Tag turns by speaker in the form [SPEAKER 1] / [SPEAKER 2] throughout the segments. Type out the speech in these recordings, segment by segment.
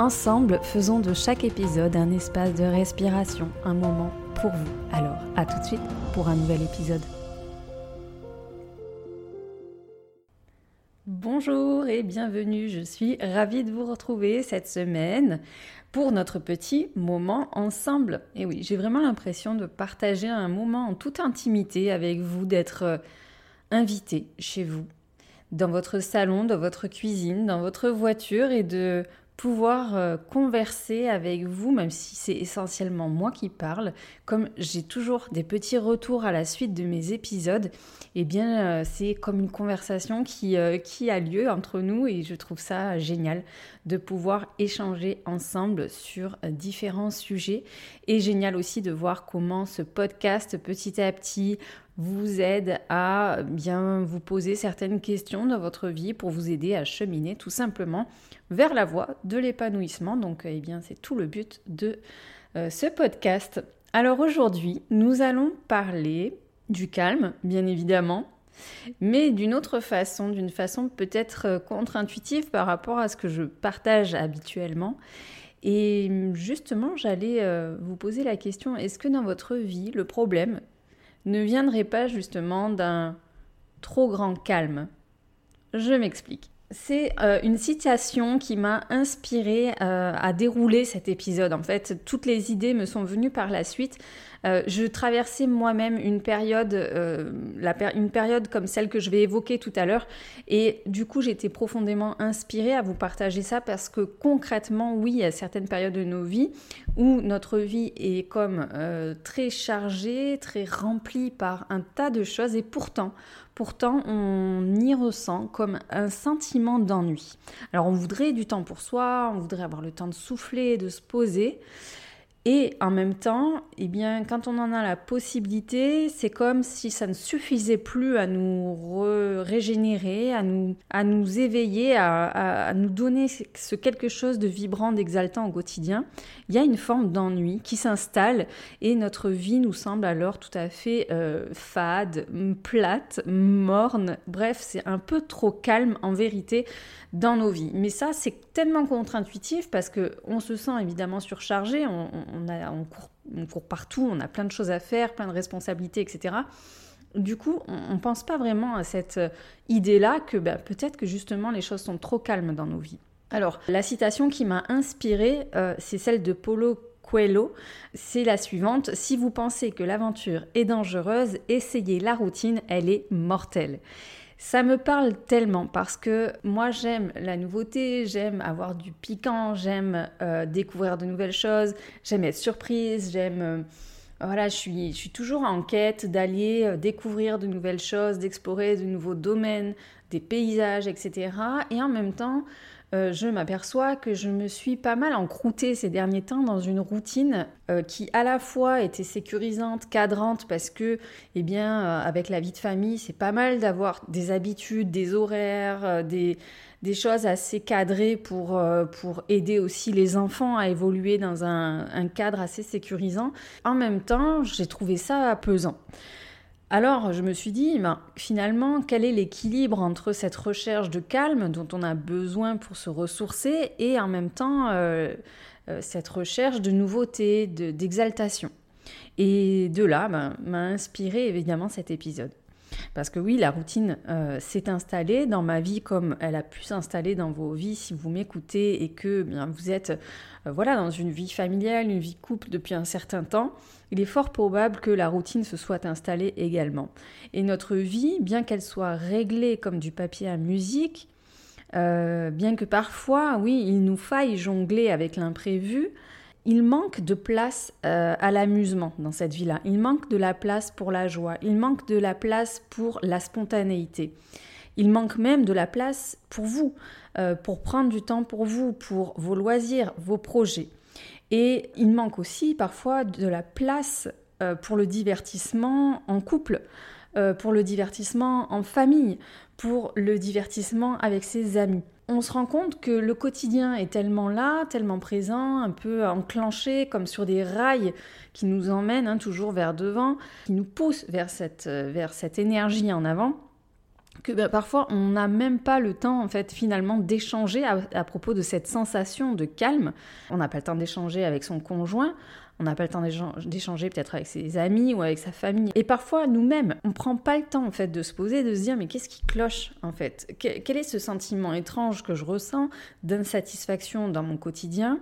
[SPEAKER 1] Ensemble, faisons de chaque épisode un espace de respiration, un moment pour vous. Alors, à tout de suite pour un nouvel épisode. Bonjour et bienvenue, je suis ravie de vous retrouver cette semaine pour notre petit moment ensemble. Et oui, j'ai vraiment l'impression de partager un moment en toute intimité avec vous, d'être euh, invité chez vous, dans votre salon, dans votre cuisine, dans votre voiture et de pouvoir euh, converser avec vous, même si c'est essentiellement moi qui parle, comme j'ai toujours des petits retours à la suite de mes épisodes, eh bien euh, c'est comme une conversation qui, euh, qui a lieu entre nous et je trouve ça génial de pouvoir échanger ensemble sur différents sujets. Et génial aussi de voir comment ce podcast petit à petit vous aide à bien vous poser certaines questions dans votre vie pour vous aider à cheminer tout simplement vers la voie de l'épanouissement. Donc, eh bien, c'est tout le but de euh, ce podcast. Alors aujourd'hui, nous allons parler du calme, bien évidemment, mais d'une autre façon, d'une façon peut-être euh, contre-intuitive par rapport à ce que je partage habituellement. Et justement, j'allais euh, vous poser la question, est-ce que dans votre vie, le problème ne viendrait pas justement d'un trop grand calme Je m'explique. C'est euh, une citation qui m'a inspirée euh, à dérouler cet épisode. En fait, toutes les idées me sont venues par la suite. Euh, je traversais moi-même une période, une période comme celle que je vais évoquer tout à l'heure, et du coup, j'étais profondément inspirée à vous partager ça parce que concrètement, oui, il y a certaines périodes de nos vies où notre vie est comme très chargée, très remplie par un tas de choses, et pourtant, Pourtant, on y ressent comme un sentiment d'ennui. Alors, on voudrait du temps pour soi, on voudrait avoir le temps de souffler, de se poser. Et en même temps, eh bien, quand on en a la possibilité, c'est comme si ça ne suffisait plus à nous régénérer, à nous, à nous éveiller, à, nous donner ce quelque chose de vibrant, d'exaltant au quotidien. Il y a une forme d'ennui qui s'installe et notre vie nous semble alors tout à fait euh, fade, plate, morne. Bref, c'est un peu trop calme en vérité dans nos vies. Mais ça, c'est tellement contre-intuitif parce que on se sent évidemment surchargé, court, partout, on a plein de choses à faire, plein de responsabilités, etc. Du coup, on ne pense pas vraiment à cette euh, idée-là que bah, peut-être que justement les choses sont trop calmes dans nos vies. Alors, la citation qui m'a inspirée, euh, c'est celle de Paulo Coelho. C'est la suivante. Si vous pensez que l'aventure est dangereuse, essayez la routine, elle est mortelle. Ça me parle tellement parce que moi j'aime la nouveauté, j'aime avoir du piquant, j'aime euh, découvrir de nouvelles choses, j'aime être surprise, j'aime... Euh, voilà, je suis, je suis toujours en quête d'aller euh, découvrir de nouvelles choses, d'explorer de nouveaux domaines, des paysages, etc. Et en même temps, euh, je m'aperçois que je me suis pas mal encroûtée ces derniers temps dans une routine euh, qui à la fois était sécurisante, cadrante, parce que, eh bien, euh, avec la vie de famille, c'est pas mal d'avoir des habitudes, des horaires, des, choses assez cadrées pour, pour aider aussi les enfants à évoluer dans un, un cadre assez sécurisant. En même temps, j'ai trouvé ça pesant. Alors je me suis dit, ben, finalement, quel est l'équilibre entre cette recherche de calme dont on a besoin pour se ressourcer et en même temps euh, euh, cette recherche de nouveauté, d'exaltation Et de là ben, m'a inspiré évidemment cet épisode. Parce que oui, la routine euh, s'est installée dans ma vie comme elle a pu s'installer dans vos vies si vous m'écoutez et que bien, vous êtes voilà, dans une vie familiale, une vie couple depuis un certain temps il est fort probable que la routine se soit installée également. Et notre vie, bien qu'elle soit réglée comme du papier à musique, euh, bien que parfois, oui, il nous faille jongler avec l'imprévu, il manque de place euh, à l'amusement dans cette vie-là. Il manque de la place pour la joie. Il manque de la place pour la spontanéité. Il manque même de la place pour vous, euh, pour prendre du temps pour vous, pour vos loisirs, vos projets. Et il manque aussi parfois de la place euh, pour le divertissement en couple, pour le divertissement en famille, pour le divertissement avec ses amis. On se rend compte que le quotidien est tellement là, tellement présent, un peu enclenché comme sur des rails qui nous emmènent hein, toujours vers devant, qui nous poussent vers cette, euh, vers cette énergie en avant que ben, parfois on n'a même pas le temps en fait finalement d'échanger à, propos de cette sensation de calme. On n'a pas le temps d'échanger avec son conjoint, on n'a pas le temps d'échanger peut-être avec ses amis ou avec sa famille. Et parfois nous-mêmes, on prend pas le temps en fait de se poser, de se dire mais qu'est-ce qui cloche en fait? Quel est ce sentiment étrange que je ressens d'insatisfaction dans mon quotidien?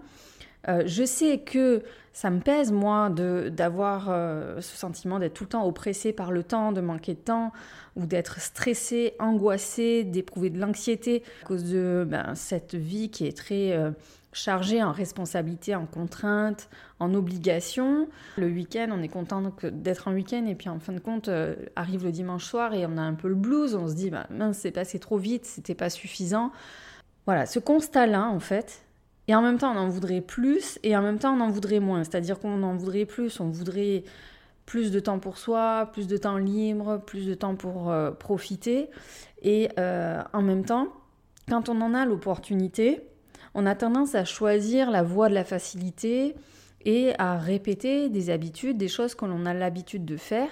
[SPEAKER 1] Euh, je sais que ça me pèse, moi, d'avoir euh, ce sentiment d'être tout le temps oppressé par le temps, de manquer de temps, ou d'être stressé, angoissé, d'éprouver de l'anxiété à cause de ben, cette vie qui est très euh, chargée en responsabilité, en contraintes, en obligations. Le week-end, on est content d'être en week-end, et puis en fin de compte, arrive le dimanche soir et on a un peu le blues, on se dit, ben, mince, c'est passé trop vite, c'était pas suffisant. Voilà, ce constat-là, en fait, et en même temps, on en voudrait plus, et en même temps, on en voudrait moins. C'est-à-dire qu'on en voudrait plus, on voudrait plus de temps pour soi, plus de temps libre, plus de temps pour euh, profiter. Et euh, en même temps, quand on en a l'opportunité, on a tendance à choisir la voie de la facilité et à répéter des habitudes, des choses que l'on a l'habitude de faire,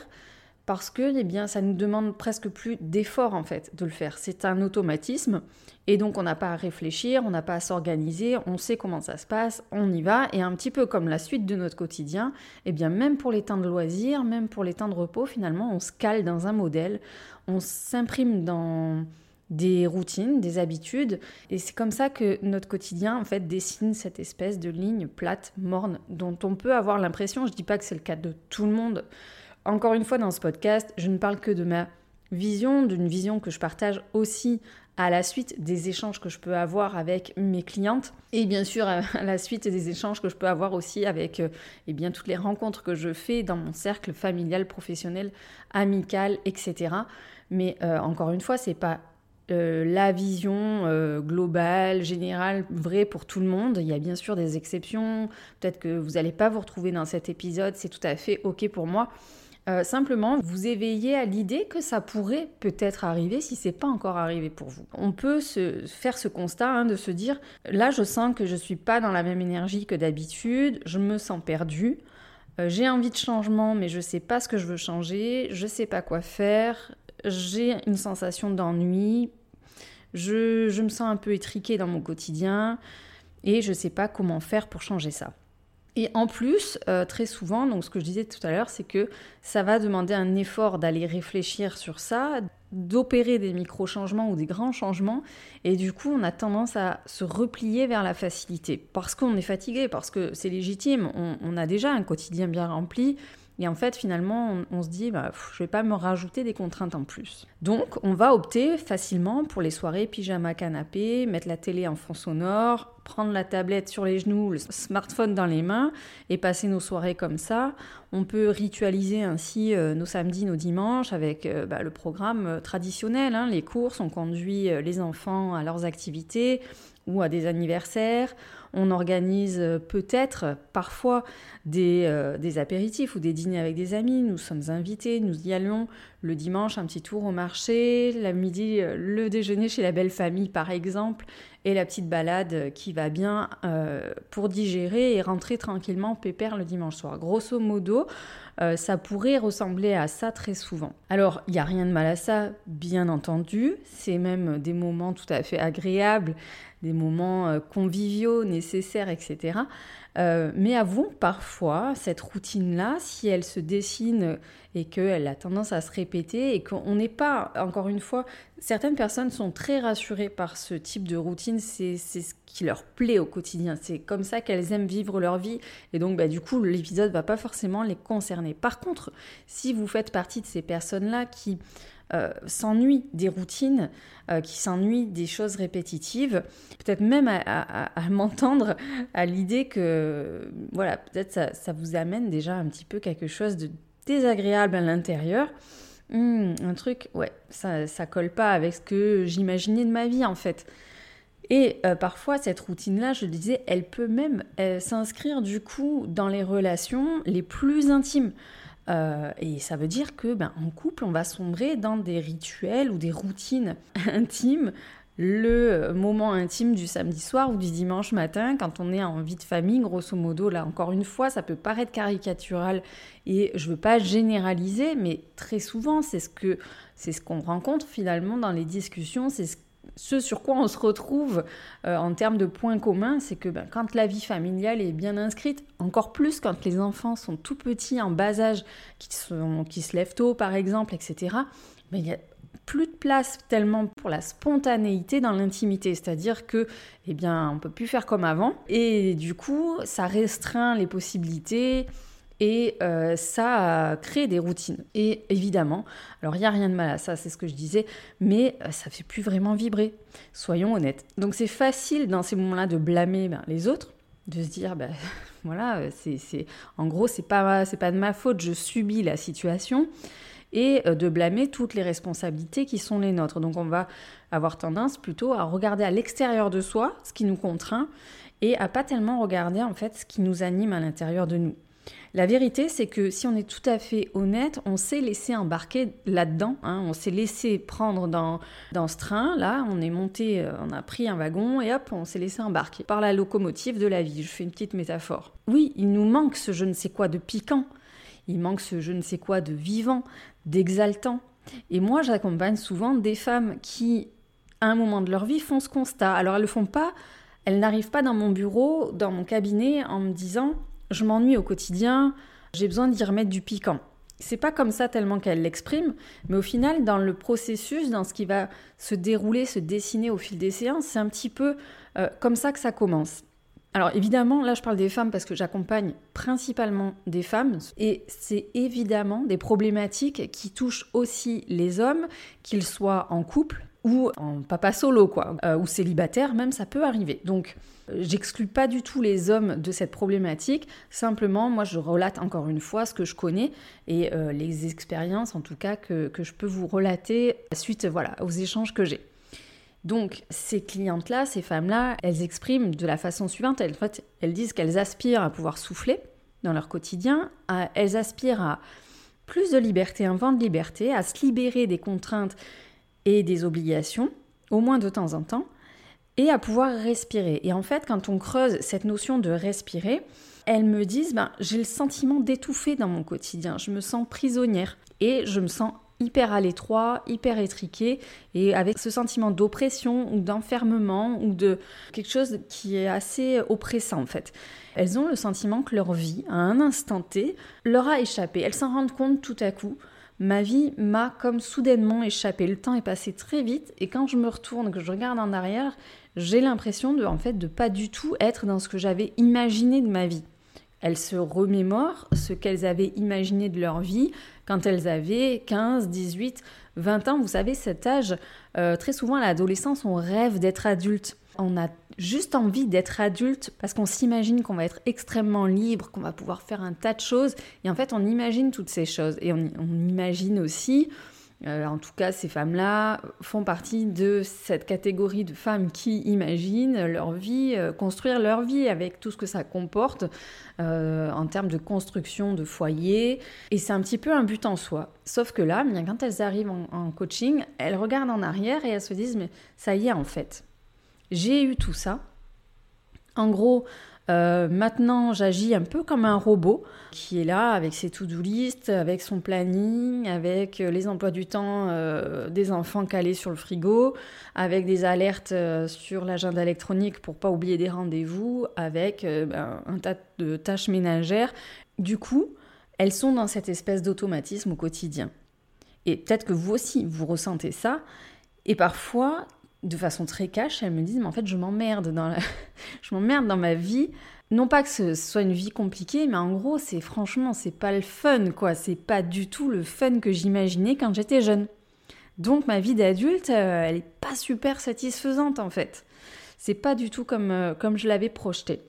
[SPEAKER 1] parce que eh bien, ça nous demande presque plus d'effort en fait de le faire. C'est un automatisme et donc on n'a pas à réfléchir, on n'a pas à s'organiser, on sait comment ça se passe, on y va et un petit peu comme la suite de notre quotidien, eh bien même pour les temps de loisirs, même pour les temps de repos, finalement on se cale dans un modèle, on s'imprime dans des routines, des habitudes et c'est comme ça que notre quotidien en fait dessine cette espèce de ligne plate, morne dont on peut avoir l'impression, je dis pas que c'est le cas de tout le monde, encore une fois, dans ce podcast, je ne parle que de ma vision, d'une vision que je partage aussi à la suite des échanges que je peux avoir avec mes clientes et bien sûr à la suite des échanges que je peux avoir aussi avec eh bien, toutes les rencontres que je fais dans mon cercle familial, professionnel, amical, etc. Mais euh, encore une fois, c'est pas euh, la vision globale, générale, vraie pour tout le monde. Il y a bien sûr des exceptions. Peut-être que vous n'allez pas vous retrouver dans cet épisode, c'est tout à fait OK pour moi. Euh, simplement, vous éveillez à l'idée que ça pourrait peut-être arriver si c'est pas encore arrivé pour vous. On peut se faire ce constat hein, de se dire là, je sens que je suis pas dans la même énergie que d'habitude, je me sens perdu. Euh, j'ai envie de changement, mais je sais pas ce que je veux changer, je sais pas quoi faire, j'ai une sensation d'ennui, je, je me sens un peu étriqué dans mon quotidien et je sais pas comment faire pour changer ça. Et en plus, euh, très souvent, donc ce que je disais tout à l'heure, c'est que ça va demander un effort d'aller réfléchir sur ça, d'opérer des micro-changements ou des grands changements, et du coup, on a tendance à se replier vers la facilité, parce qu'on est fatigué, parce que c'est légitime, on, a déjà un quotidien bien rempli, et en fait, finalement, on, se dit, bah, je vais pas me rajouter des contraintes en plus. Donc, on va opter facilement pour les soirées pyjama canapé, mettre la télé en fond sonore, prendre la tablette sur les genoux, le smartphone dans les mains et passer nos soirées comme ça. On peut ritualiser ainsi euh, nos samedis, nos dimanches avec euh, bah, le programme euh, traditionnel, hein, les courses, on conduit les enfants à leurs activités ou à des anniversaires. On organise peut-être parfois des, des, apéritifs ou des dîners avec des amis. Nous sommes invités, nous y allons le dimanche, un petit tour au marché, la midi, le déjeuner chez la belle famille par exemple, et la petite balade qui va bien euh, pour digérer et rentrer tranquillement pépère le dimanche soir. Grosso modo, euh, ça pourrait ressembler à ça très souvent. Alors, il n'y a rien de mal à ça, bien entendu. C'est même des moments tout à fait agréables, des moments euh, conviviaux, nécessaires, etc. mais avouons parfois, cette routine-là, si elle se dessine et qu'elle a tendance à se répéter et qu'on n'est pas, encore une fois, certaines personnes sont très rassurées par ce type de routine, c'est ce qui leur plaît au quotidien, c'est comme ça qu'elles aiment vivre leur vie et donc bah, du coup l'épisode va pas forcément les concerner. Par contre, si vous faites partie de ces personnes-là qui euh, s'ennuient des routines, euh, qui s'ennuient des choses répétitives, peut-être même à, m'entendre à l'idée que, voilà, peut-être ça, vous amène déjà un petit peu quelque chose de désagréable à l'intérieur. Hmm, un truc, ouais, ça, ça colle pas avec ce que j'imaginais de ma vie en fait. Et euh, parfois, cette routine-là, je disais, elle peut même euh, s'inscrire du coup dans les relations les plus intimes. Euh, et ça veut dire que ben, en couple, on va sombrer dans des rituels ou des routines intimes. Le moment intime du samedi soir ou du dimanche matin, quand on est en vie de famille, grosso modo, là encore une fois, ça peut paraître caricatural et je veux pas généraliser, mais très souvent, c'est ce c'est ce qu'on rencontre finalement dans les discussions, c'est ce ce sur quoi on se retrouve euh, en termes de points communs, c'est que ben, quand la vie familiale est bien inscrite, encore plus quand les enfants sont tout petits, en bas âge, qui, se lèvent tôt par exemple, etc., ben, il n'y a plus de place tellement pour la spontanéité dans l'intimité, c'est-à-dire que, eh bien, on peut plus faire comme avant, et du coup, ça restreint les possibilités, et euh, ça crée des routines. Et évidemment, alors il n'y a rien de mal à ça, c'est ce que je disais, mais euh, ça fait plus vraiment vibrer. Soyons honnêtes. Donc c'est facile dans ces moments-là de blâmer ben, les autres, de se dire, ben, voilà, euh, en gros, c'est pas, c'est pas de ma faute, je subis la situation, et de blâmer toutes les responsabilités qui sont les nôtres. Donc on va avoir tendance plutôt à regarder à l'extérieur de soi ce qui nous contraint et à pas tellement regarder en fait ce qui nous anime à l'intérieur de nous. La vérité, c'est que si on est tout à fait honnête, on s'est laissé embarquer là-dedans. Hein. on s'est laissé prendre dans, dans ce train. Là, on est monté, euh, on a pris un wagon et hop, on s'est laissé embarquer par la locomotive de la vie. Je fais une petite métaphore. Oui, il nous manque ce je ne sais quoi de piquant. Il manque ce je ne sais quoi de vivant, d'exaltant. Et moi, j'accompagne souvent des femmes qui, à un moment de leur vie, font ce constat. Alors, elles le font pas, elles n'arrivent pas dans mon bureau, dans mon cabinet, en me disant je m'ennuie au quotidien, j'ai besoin d'y remettre du piquant. C'est pas comme ça tellement qu'elle l'exprime, mais au final, dans le processus, dans ce qui va se dérouler, se dessiner au fil des séances, c'est un petit peu euh, comme ça que ça commence. Alors évidemment, là je parle des femmes parce que j'accompagne principalement des femmes et c'est évidemment des problématiques qui touchent aussi les hommes, qu'ils soient en couple ou en papa solo quoi, euh, ou célibataire même ça peut arriver. Donc J'exclus pas du tout les hommes de cette problématique, simplement moi je relate encore une fois ce que je connais et euh, les expériences en tout cas que, je peux vous relater suite voilà, aux échanges que j'ai. Donc ces clientes-là, ces femmes-là, elles expriment de la façon suivante, elles disent qu'elles aspirent à pouvoir souffler dans leur quotidien, elles aspirent à plus de liberté, un vent de liberté, à se libérer des contraintes et des obligations, au moins de temps en temps, et à pouvoir respirer. Et en fait, quand on creuse cette notion de respirer, elles me disent, ben, j'ai le sentiment d'étouffer dans mon quotidien, je me sens prisonnière et je me sens hyper à l'étroit, hyper étriquée, et avec ce sentiment d'oppression ou d'enfermement ou de quelque chose qui est assez oppressant en fait. Elles ont le sentiment que leur vie, à un instant T, leur a échappé. Elles s'en rendent compte tout à coup. Ma vie m'a comme soudainement échappé. Le temps est passé très vite et quand je me retourne, que je regarde en arrière, j'ai l'impression de en fait de pas du tout être dans ce que j'avais imaginé de ma vie. Elles se remémorent ce qu'elles avaient imaginé de leur vie quand elles avaient 15, 18, 20 ans. Vous savez, cet âge, euh, très souvent à l'adolescence, on rêve d'être adulte. Juste envie d'être adulte parce qu'on s'imagine qu'on va être extrêmement libre, qu'on va pouvoir faire un tas de choses. Et en fait, on imagine toutes ces choses. Et on, imagine aussi euh, en tout cas, ces femmes-là font partie de cette catégorie de femmes qui imaginent leur vie, euh, construire leur vie avec tout ce que ça comporte euh, en termes de construction de foyer. Et c'est un petit peu un but en soi. Sauf que là, bien, quand elles arrivent en coaching, elles regardent en arrière et elles se disent, mais ça y est en fait, j'ai eu tout ça. En gros, euh, maintenant, j'agis un peu comme un robot qui est là avec ses to-do list, avec son planning, avec euh, les emplois du temps euh, des enfants calés sur le frigo, avec des alertes sur l'agenda électronique pour pas oublier des rendez-vous, avec ben, un tas de tâches ménagères. Du coup, elles sont dans cette espèce d'automatisme au quotidien. Et peut-être que vous aussi, vous ressentez ça. Et parfois, de façon très cash, elles me disent, mais en fait, je m'emmerde dans, je m'emmerde dans ma vie. Non pas que ce soit une vie compliquée, mais en gros, c'est franchement, c'est pas le fun, quoi. C'est pas du tout le fun que j'imaginais quand j'étais jeune. Donc ma vie d'adulte, euh, elle est pas super satisfaisante en fait. C'est pas du tout comme, euh, comme je l'avais projeté.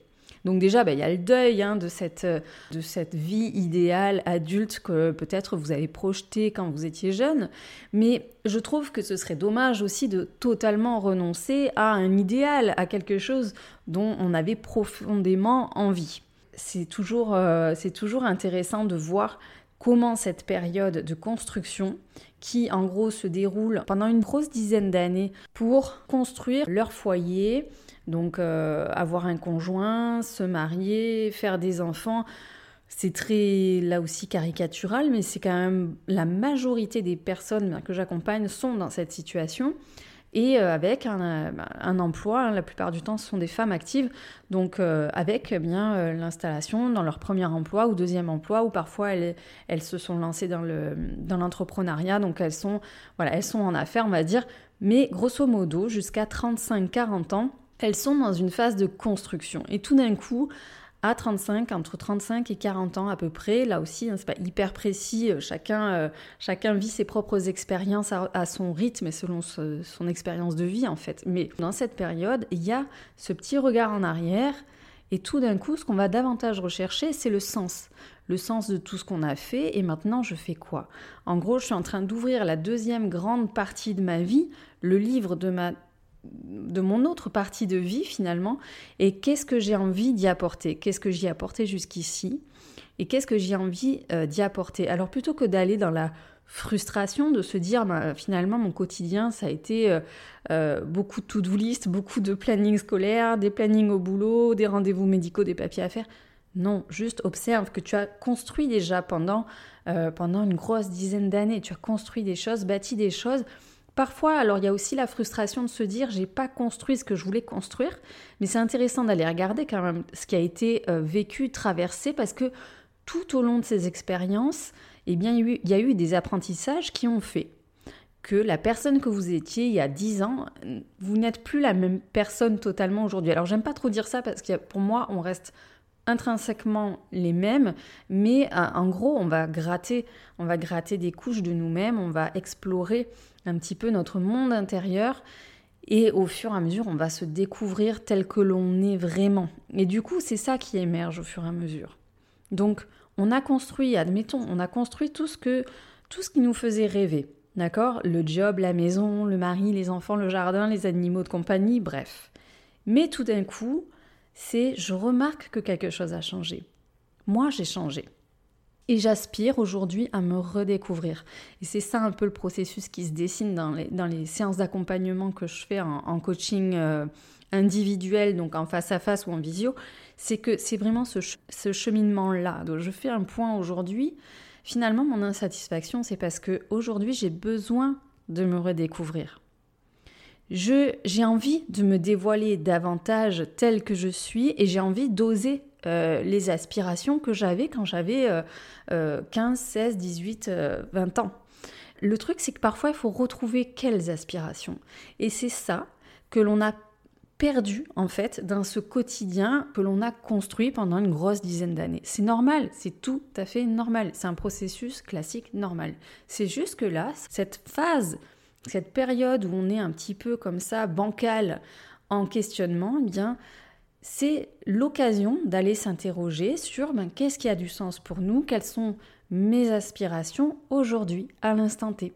[SPEAKER 1] Donc déjà, bah, il y a le deuil hein, de, cette, de cette vie idéale adulte que peut-être vous avez projetée quand vous étiez jeune. Mais je trouve que ce serait dommage aussi de totalement renoncer à un idéal, à quelque chose dont on avait profondément envie. C'est toujours, euh, c'est toujours intéressant de voir comment cette période de construction, qui en gros se déroule pendant une grosse dizaine d'années pour construire leur foyer, donc euh, avoir un conjoint, se marier, faire des enfants, c'est très là aussi caricatural, mais c'est quand même la majorité des personnes que j'accompagne sont dans cette situation. Et euh, avec un, emploi. Hein, la plupart du temps, ce sont des femmes actives, donc euh, avec eh bien l'installation dans leur premier emploi ou deuxième emploi, ou parfois elles, se sont lancées dans l'entrepreneuriat, donc elles sont voilà elles sont en affaires, on va dire, mais grosso modo jusqu'à 35-40 ans elles sont dans une phase de construction. Et tout d'un coup, à 35, entre 35 et 40 ans à peu près, là aussi, hein, c'est pas hyper précis, euh, chacun, euh, chacun vit ses propres expériences à, son rythme et selon son expérience de vie en fait. Mais dans cette période, il y a ce petit regard en arrière et tout d'un coup, ce qu'on va davantage rechercher, c'est le sens. Le sens de tout ce qu'on a fait et maintenant je fais quoi? En gros, je suis en train d'ouvrir la deuxième grande partie de ma vie, le livre de ma de mon autre partie de vie finalement. Et qu'est-ce que j'ai envie d'y apporter? Qu'est-ce que j'y ai apporté jusqu'ici? Et qu'est-ce que j'ai envie euh, d'y apporter? Alors plutôt que d'aller dans la frustration de se dire bah, finalement mon quotidien ça a été euh, euh, beaucoup de to-do list, beaucoup de planning scolaire, des plannings au boulot, des rendez-vous médicaux, des papiers à faire. Non, juste observe que tu as construit déjà pendant, pendant une grosse dizaine d'années, tu as construit des choses, bâti des choses Parfois, alors il y a aussi la frustration de se dire j'ai pas construit ce que je voulais construire, mais c'est intéressant d'aller regarder quand même ce qui a été euh, vécu, traversé, parce que tout au long de ces expériences, eh bien, il y a eu des apprentissages qui ont fait que la personne que vous étiez il y a 10 ans, vous n'êtes plus la même personne totalement aujourd'hui. Alors j'aime pas trop dire ça parce que pour moi, on reste intrinsèquement les mêmes, mais euh, en gros, on va gratter, on va gratter des couches de nous-mêmes, on va explorer un petit peu notre monde intérieur et au fur et à mesure, on va se découvrir tel que l'on est vraiment. Et du coup, c'est ça qui émerge au fur et à mesure. Donc, on a construit, admettons, on a construit tout ce que tout ce qui nous faisait rêver. D'accord? Le job, la maison, le mari, les enfants, le jardin, les animaux de compagnie, bref. Mais tout d'un coup, c'est je remarque que quelque chose a changé. Moi, j'ai changé. Et j'aspire aujourd'hui à me redécouvrir. Et c'est ça un peu le processus qui se dessine dans les, dans les séances d'accompagnement que je fais en, coaching euh, individuel, donc en face à face ou en visio. C'est que c'est vraiment ce, ce cheminement-là. Donc je fais un point aujourd'hui. Finalement, mon insatisfaction, c'est parce que aujourd'hui, j'ai besoin de me redécouvrir. Je, j'ai envie de me dévoiler davantage tel que je suis et j'ai envie d'oser euh, les aspirations que j'avais quand j'avais 15, 16, 18, 20 ans. Le truc, c'est que parfois, il faut retrouver quelles aspirations. Et c'est ça que l'on a perdu, en fait, dans ce quotidien que l'on a construit pendant une grosse dizaine d'années. C'est normal, c'est tout à fait normal. C'est un processus classique normal. C'est juste que là, cette phase, cette période où on est un petit peu comme ça, bancal, en questionnement, eh c'est l'occasion d'aller s'interroger sur ben, qu'est-ce qui a du sens pour nous, quelles sont mes aspirations aujourd'hui, à l'instant T.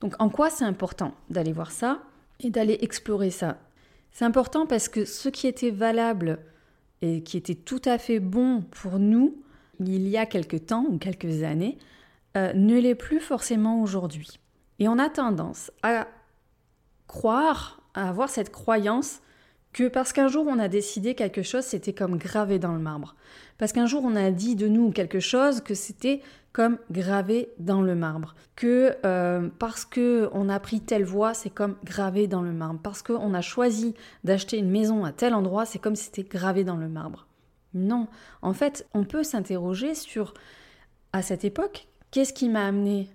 [SPEAKER 1] Donc en quoi c'est important d'aller voir ça et d'aller explorer ça? C'est important parce que ce qui était valable et qui était tout à fait bon pour nous il y a quelques temps ou quelques années euh, ne l'est plus forcément aujourd'hui. Et on a tendance à croire, à avoir cette croyance que parce qu'un jour on a décidé quelque chose, c'était comme gravé dans le marbre. Parce qu'un jour on a dit de nous quelque chose que c'était comme gravé dans le marbre. Que euh, parce que on a pris telle voie, c'est comme gravé dans le marbre. Parce qu'on a choisi d'acheter une maison à tel endroit, c'est comme si c'était gravé dans le marbre. Non, en fait, on peut s'interroger sur à cette époque, qu'est-ce qui m'a amené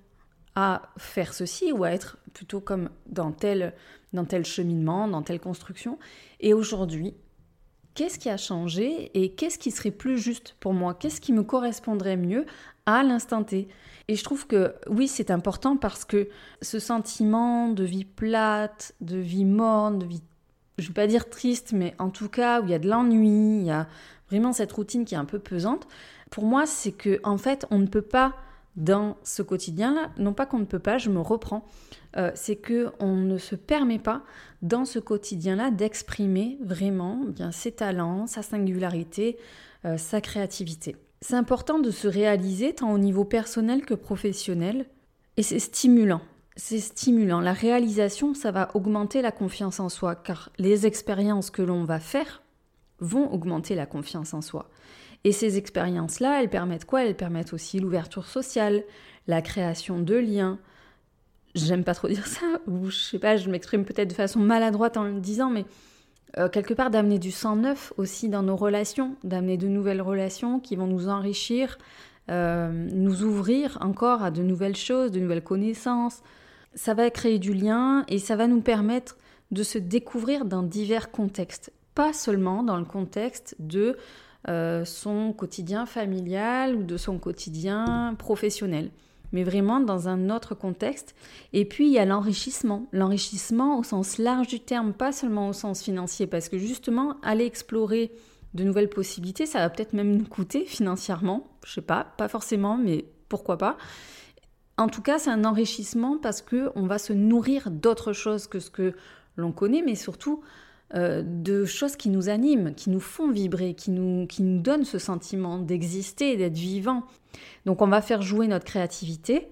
[SPEAKER 1] à faire ceci ou à être plutôt comme dans tel, dans tel cheminement, dans telle construction. Et aujourd'hui, qu'est-ce qui a changé et qu'est-ce qui serait plus juste pour moi? Qu'est-ce qui me correspondrait mieux à l'instant T? Et je trouve que oui, c'est important parce que ce sentiment de vie plate, de vie morne, de vie je ne vais pas dire triste, mais en tout cas où il y a de l'ennui, il y a vraiment cette routine qui est un peu pesante, pour moi, c'est que en fait, on ne peut pas dans ce quotidien-là, non pas qu'on ne peut pas, je me reprends, euh, c'est que on ne se permet pas dans ce quotidien-là d'exprimer vraiment bien ses talents, sa singularité, euh, sa créativité. C'est important de se réaliser tant au niveau personnel que professionnel, et c'est stimulant. C'est stimulant. La réalisation, ça va augmenter la confiance en soi, car les expériences que l'on va faire vont augmenter la confiance en soi. Et ces expériences-là, elles permettent quoi? Elles permettent aussi l'ouverture sociale, la création de liens. J'aime pas trop dire ça, ou je sais pas, je m'exprime peut-être de façon maladroite en le disant, mais euh, quelque part d'amener du sang neuf aussi dans nos relations, d'amener de nouvelles relations qui vont nous enrichir, euh, nous ouvrir encore à de nouvelles choses, de nouvelles connaissances. Ça va créer du lien et ça va nous permettre de se découvrir dans divers contextes, pas seulement dans le contexte de euh, son quotidien familial ou de son quotidien professionnel, mais vraiment dans un autre contexte. Et puis il y a l'enrichissement, l'enrichissement au sens large du terme, pas seulement au sens financier, parce que justement, aller explorer de nouvelles possibilités, ça va peut-être même nous coûter financièrement, je sais pas, pas forcément, mais pourquoi pas. En tout cas, c'est un enrichissement parce que on va se nourrir d'autres choses que ce que l'on connaît, mais surtout euh, de choses qui nous animent, qui nous font vibrer, qui nous, qui nous donnent ce sentiment d'exister, d'être vivant. Donc on va faire jouer notre créativité,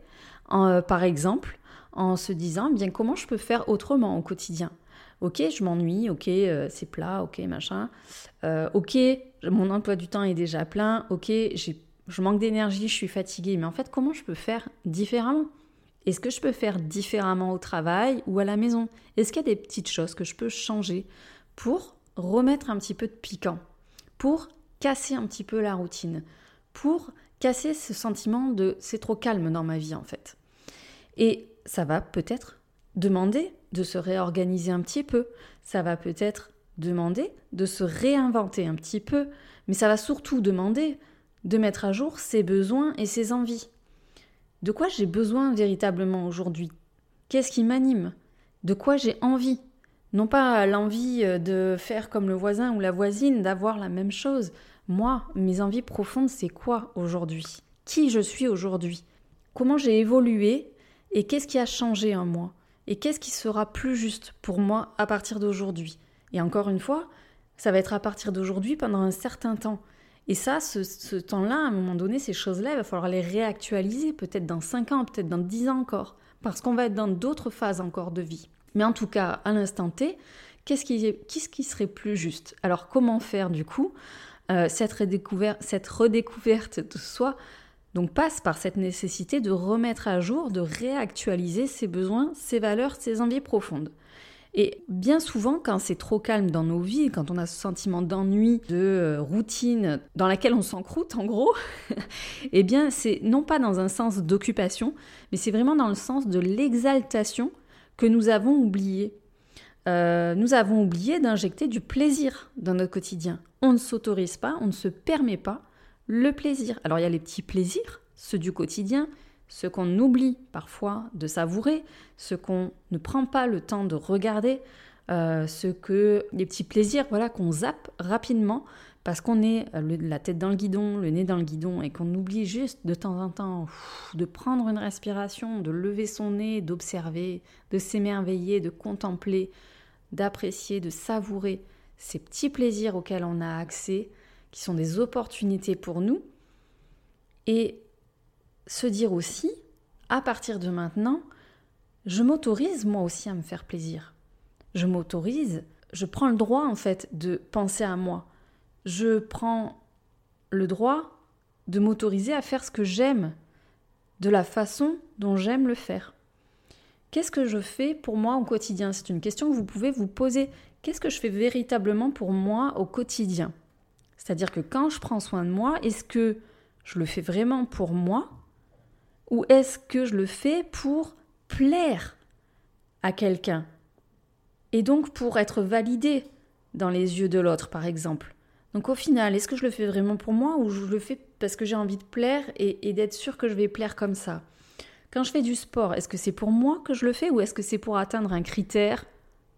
[SPEAKER 1] euh, par exemple, en se disant, bien comment je peux faire autrement au quotidien? Ok, je m'ennuie, ok, euh, c'est plat, ok, machin. ok, mon emploi du temps est déjà plein, ok, je manque d'énergie, je suis fatiguée, mais en fait, comment je peux faire différemment? Est-ce que je peux faire différemment au travail ou à la maison? Est-ce qu'il y a des petites choses que je peux changer pour remettre un petit peu de piquant, pour casser un petit peu la routine, pour casser ce sentiment de c'est trop calme dans ma vie en fait Et ça va peut-être demander de se réorganiser un petit peu, ça va peut-être demander de se réinventer un petit peu, mais ça va surtout demander de mettre à jour ses besoins et ses envies. De quoi j'ai besoin véritablement aujourd'hui? Qu'est-ce qui m'anime? De quoi j'ai envie? Non pas l'envie euh, de faire comme le voisin ou la voisine, d'avoir la même chose. Moi, mes envies profondes, c'est quoi aujourd'hui? Qui je suis aujourd'hui? Comment j'ai évolué? Et qu'est-ce qui a changé en moi? Et qu'est-ce qui sera plus juste pour moi à partir d'aujourd'hui? Et encore une fois, ça va être à partir d'aujourd'hui pendant un certain temps. Et ça, ce, temps-là, à un moment donné, ces choses-là, il va falloir les réactualiser, peut-être dans 5 ans, peut-être dans 10 ans encore, parce qu'on va être dans d'autres phases encore de vie. Mais en tout cas, à l'instant T, qu'est-ce qui, serait plus juste? Alors, comment faire du coup? Euh, cette, cette redécouverte de soi donc passe par cette nécessité de remettre à jour, de réactualiser ses besoins, ses valeurs, ses envies profondes. Et bien souvent, quand c'est trop calme dans nos vies, quand on a ce sentiment d'ennui, de euh, routine dans laquelle on s'encroute en gros, eh bien c'est non pas dans un sens d'occupation, mais c'est vraiment dans le sens de l'exaltation que nous avons oublié. Euh, nous avons oublié d'injecter du plaisir dans notre quotidien. On ne s'autorise pas, on ne se permet pas le plaisir. Alors il y a les petits plaisirs, ceux du quotidien, ce qu'on oublie parfois de savourer, ce qu'on ne prend pas le temps de regarder, euh, ce que les petits plaisirs voilà qu'on zappe rapidement parce qu'on est euh, la tête dans le guidon, le nez dans le guidon et qu'on oublie juste de temps en temps de prendre une respiration, de lever son nez, d'observer, de s'émerveiller, de contempler, d'apprécier, de savourer ces petits plaisirs auxquels on a accès, qui sont des opportunités pour nous. Et se dire aussi, à partir de maintenant, je m'autorise moi aussi à me faire plaisir. Je m'autorise, je prends le droit en fait de penser à moi. Je prends le droit de m'autoriser à faire ce que j'aime, de la façon dont j'aime le faire. Qu'est-ce que je fais pour moi au quotidien? C'est une question que vous pouvez vous poser. Qu'est-ce que je fais véritablement pour moi au quotidien? C'est-à-dire que quand je prends soin de moi, est-ce que je le fais vraiment pour moi? Ou est-ce que je le fais pour plaire à quelqu'un Et donc pour être validé dans les yeux de l'autre, par exemple? Donc au final, est-ce que je le fais vraiment pour moi ou je le fais parce que j'ai envie de plaire et, d'être sûr que je vais plaire comme ça? Quand je fais du sport, est-ce que c'est pour moi que je le fais ou est-ce que c'est pour atteindre un critère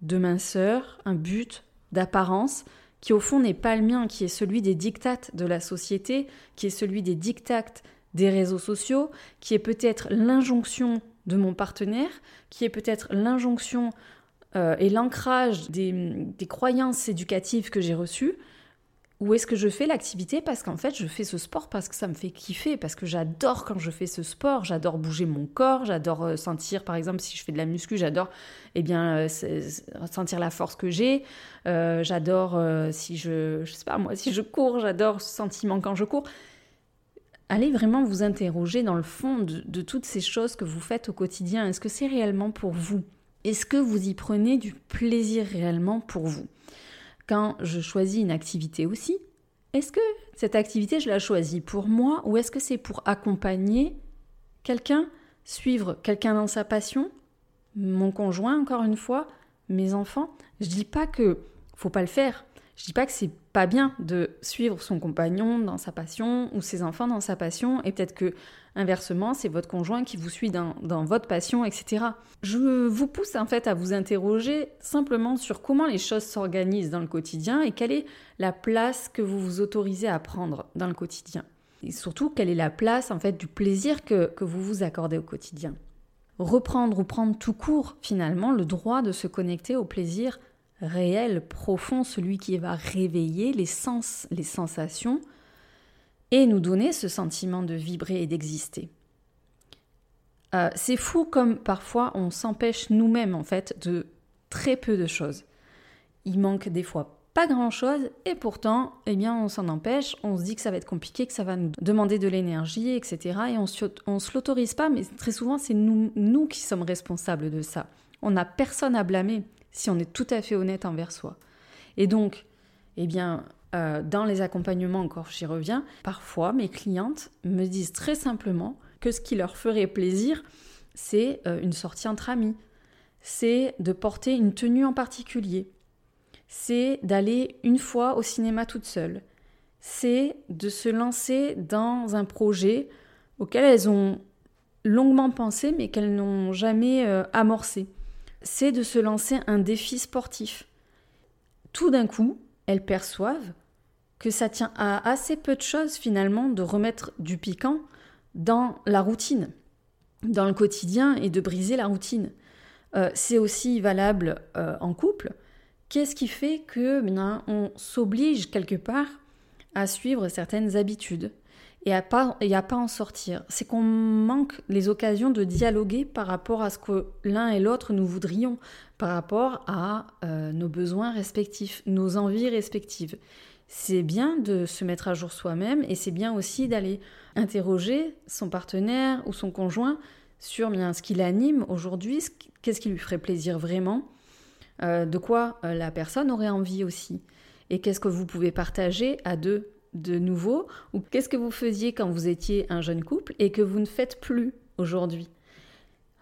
[SPEAKER 1] de minceur, un but d'apparence qui au fond n'est pas le mien, qui est celui des dictates de la société, qui est celui des dictates des réseaux sociaux, qui est peut-être l'injonction de mon partenaire, qui est peut-être l'injonction euh, et l'ancrage des, des, croyances éducatives que j'ai reçues, ou est-ce que je fais l'activité? Parce qu'en fait je fais ce sport parce que ça me fait kiffer, parce que j'adore quand je fais ce sport, j'adore bouger mon corps, j'adore euh, sentir par exemple si je fais de la muscu, j'adore eh bien euh, sentir la force que j'ai, j'adore si je je sais pas moi si je cours, j'adore ce sentiment quand je cours. Allez vraiment vous interroger dans le fond de, toutes ces choses que vous faites au quotidien. Est-ce que c'est réellement pour vous? Est-ce que vous y prenez du plaisir réellement pour vous? Quand je choisis une activité aussi, est-ce que cette activité, je la choisis pour moi ou est-ce que c'est pour accompagner quelqu'un, suivre quelqu'un dans sa passion, mon conjoint encore une fois, mes enfants? Je dis pas que faut pas le faire. Je dis pas que c'est pas bien de suivre son compagnon dans sa passion ou ses enfants dans sa passion et peut-être que Inversement, c'est votre conjoint qui vous suit dans, votre passion, etc. Je vous pousse en fait à vous interroger simplement sur comment les choses s'organisent dans le quotidien et quelle est la place que vous vous autorisez à prendre dans le quotidien. Et surtout, quelle est la place en fait du plaisir que, que vous vous accordez au quotidien. Reprendre ou prendre tout court finalement le droit de se connecter au plaisir réel, profond, celui qui va réveiller les sens, les sensations, et nous donner ce sentiment de vibrer et d'exister. Euh, c'est fou comme parfois on s'empêche nous-mêmes en fait de très peu de choses. Il manque des fois pas grand-chose et pourtant, eh bien, on s'en empêche, on se dit que ça va être compliqué, que ça va nous demander de l'énergie, etc. Et on ne se l'autorise pas, mais très souvent, c'est nous, nous qui sommes responsables de ça. On n'a personne à blâmer si on est tout à fait honnête envers soi. Et donc, eh bien, euh, dans les accompagnements, encore j'y reviens, parfois mes clientes me disent très simplement que ce qui leur ferait plaisir, c'est euh, une sortie entre amis, c'est de porter une tenue en particulier, c'est d'aller une fois au cinéma toute seule, c'est de se lancer dans un projet auquel elles ont longuement pensé mais qu'elles n'ont jamais euh, amorcé. C'est de se lancer un défi sportif. Tout d'un coup, elles perçoivent que ça tient à assez peu de choses finalement de remettre du piquant dans la routine, dans le quotidien et de briser la routine. Euh, c'est aussi valable euh, en couple. Qu'est-ce qui fait que ben, on s'oblige quelque part à suivre certaines habitudes? Et à pas et à pas en sortir. C'est qu'on manque les occasions de dialoguer par rapport à ce que l'un et l'autre nous voudrions, par rapport à euh, nos besoins respectifs, nos envies respectives. C'est bien de se mettre à jour soi-même et c'est bien aussi d'aller interroger son partenaire ou son conjoint sur bien ce qui l'anime aujourd'hui, qu'est-ce qui lui ferait plaisir vraiment, euh, de quoi euh, la personne aurait envie aussi, et qu'est-ce que vous pouvez partager à deux? De nouveau, ou qu'est-ce que vous faisiez quand vous étiez un jeune couple et que vous ne faites plus aujourd'hui?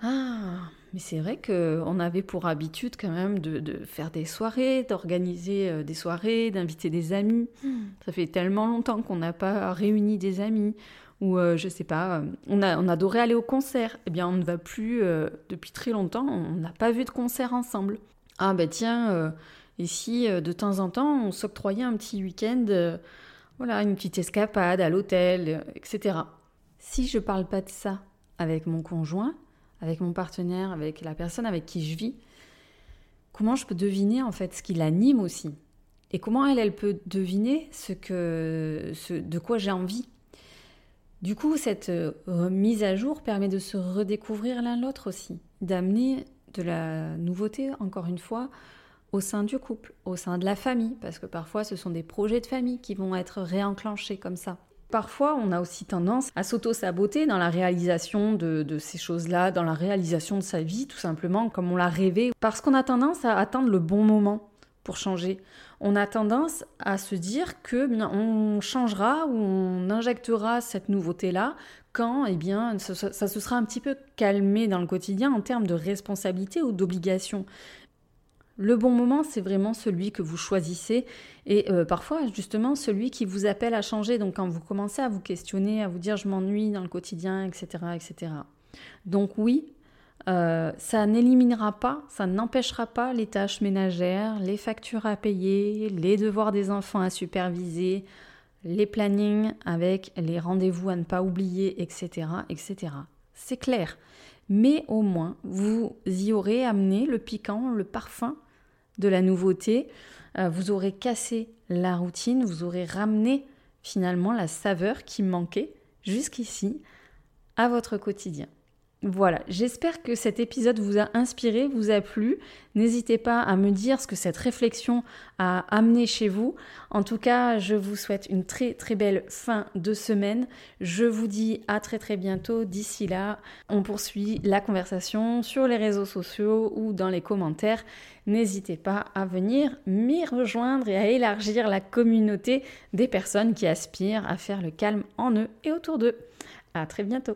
[SPEAKER 1] Ah, mais c'est vrai qu'on avait pour habitude quand même de, faire des soirées, d'organiser euh, des soirées, d'inviter des amis. Hmm. Ça fait tellement longtemps qu'on n'a pas réuni des amis. Ou euh, je sais pas, euh, on, a, on adorait aller au concert. Eh bien, on ne va plus depuis très longtemps, on n'a pas vu de concert ensemble. Ah ben tiens, ici, de temps en temps, on s'octroyait un petit week-end, voilà, une petite escapade à l'hôtel, etc. Si je parle pas de ça avec mon conjoint, avec mon partenaire, avec la personne avec qui je vis, comment je peux deviner en fait ce qui l'anime aussi? Et comment elle, elle peut deviner ce que, ce, de quoi j'ai envie? Du coup, cette mise à jour permet de se redécouvrir l'un l'autre aussi, d'amener de la nouveauté, encore une fois, au sein du couple, au sein de la famille, parce que parfois ce sont des projets de famille qui vont être réenclenchés comme ça. Parfois, on a aussi tendance à s'auto-saboter dans la réalisation de, ces choses-là, dans la réalisation de sa vie, tout simplement, comme on l'a rêvé, parce qu'on a tendance à attendre le bon moment pour changer. On a tendance à se dire que on changera ou on injectera cette nouveauté-là quand eh bien, ça, se sera un petit peu calmé dans le quotidien en termes de responsabilité ou d'obligation. Le bon moment, c'est vraiment celui que vous choisissez et euh, parfois justement celui qui vous appelle à changer. Donc quand vous commencez à vous questionner, à vous dire je m'ennuie dans le quotidien, etc., etc. Donc oui, Euh, ça n'éliminera pas, ça n'empêchera pas les tâches ménagères, les factures à payer, les devoirs des enfants à superviser, les plannings avec les rendez-vous à ne pas oublier, etc. etc. C'est clair. Mais au moins, vous y aurez amené le piquant, le parfum de la nouveauté. Euh, vous aurez cassé la routine, vous aurez ramené finalement la saveur qui manquait jusqu'ici à votre quotidien. Voilà, j'espère que cet épisode vous a inspiré, vous a plu. N'hésitez pas à me dire ce que cette réflexion a amené chez vous. En tout cas, je vous souhaite une très très belle fin de semaine. Je vous dis à très très bientôt. D'ici là, on poursuit la conversation sur les réseaux sociaux ou dans les commentaires. N'hésitez pas à venir m'y rejoindre et à élargir la communauté des personnes qui aspirent à faire le calme en eux et autour d'eux. À très bientôt.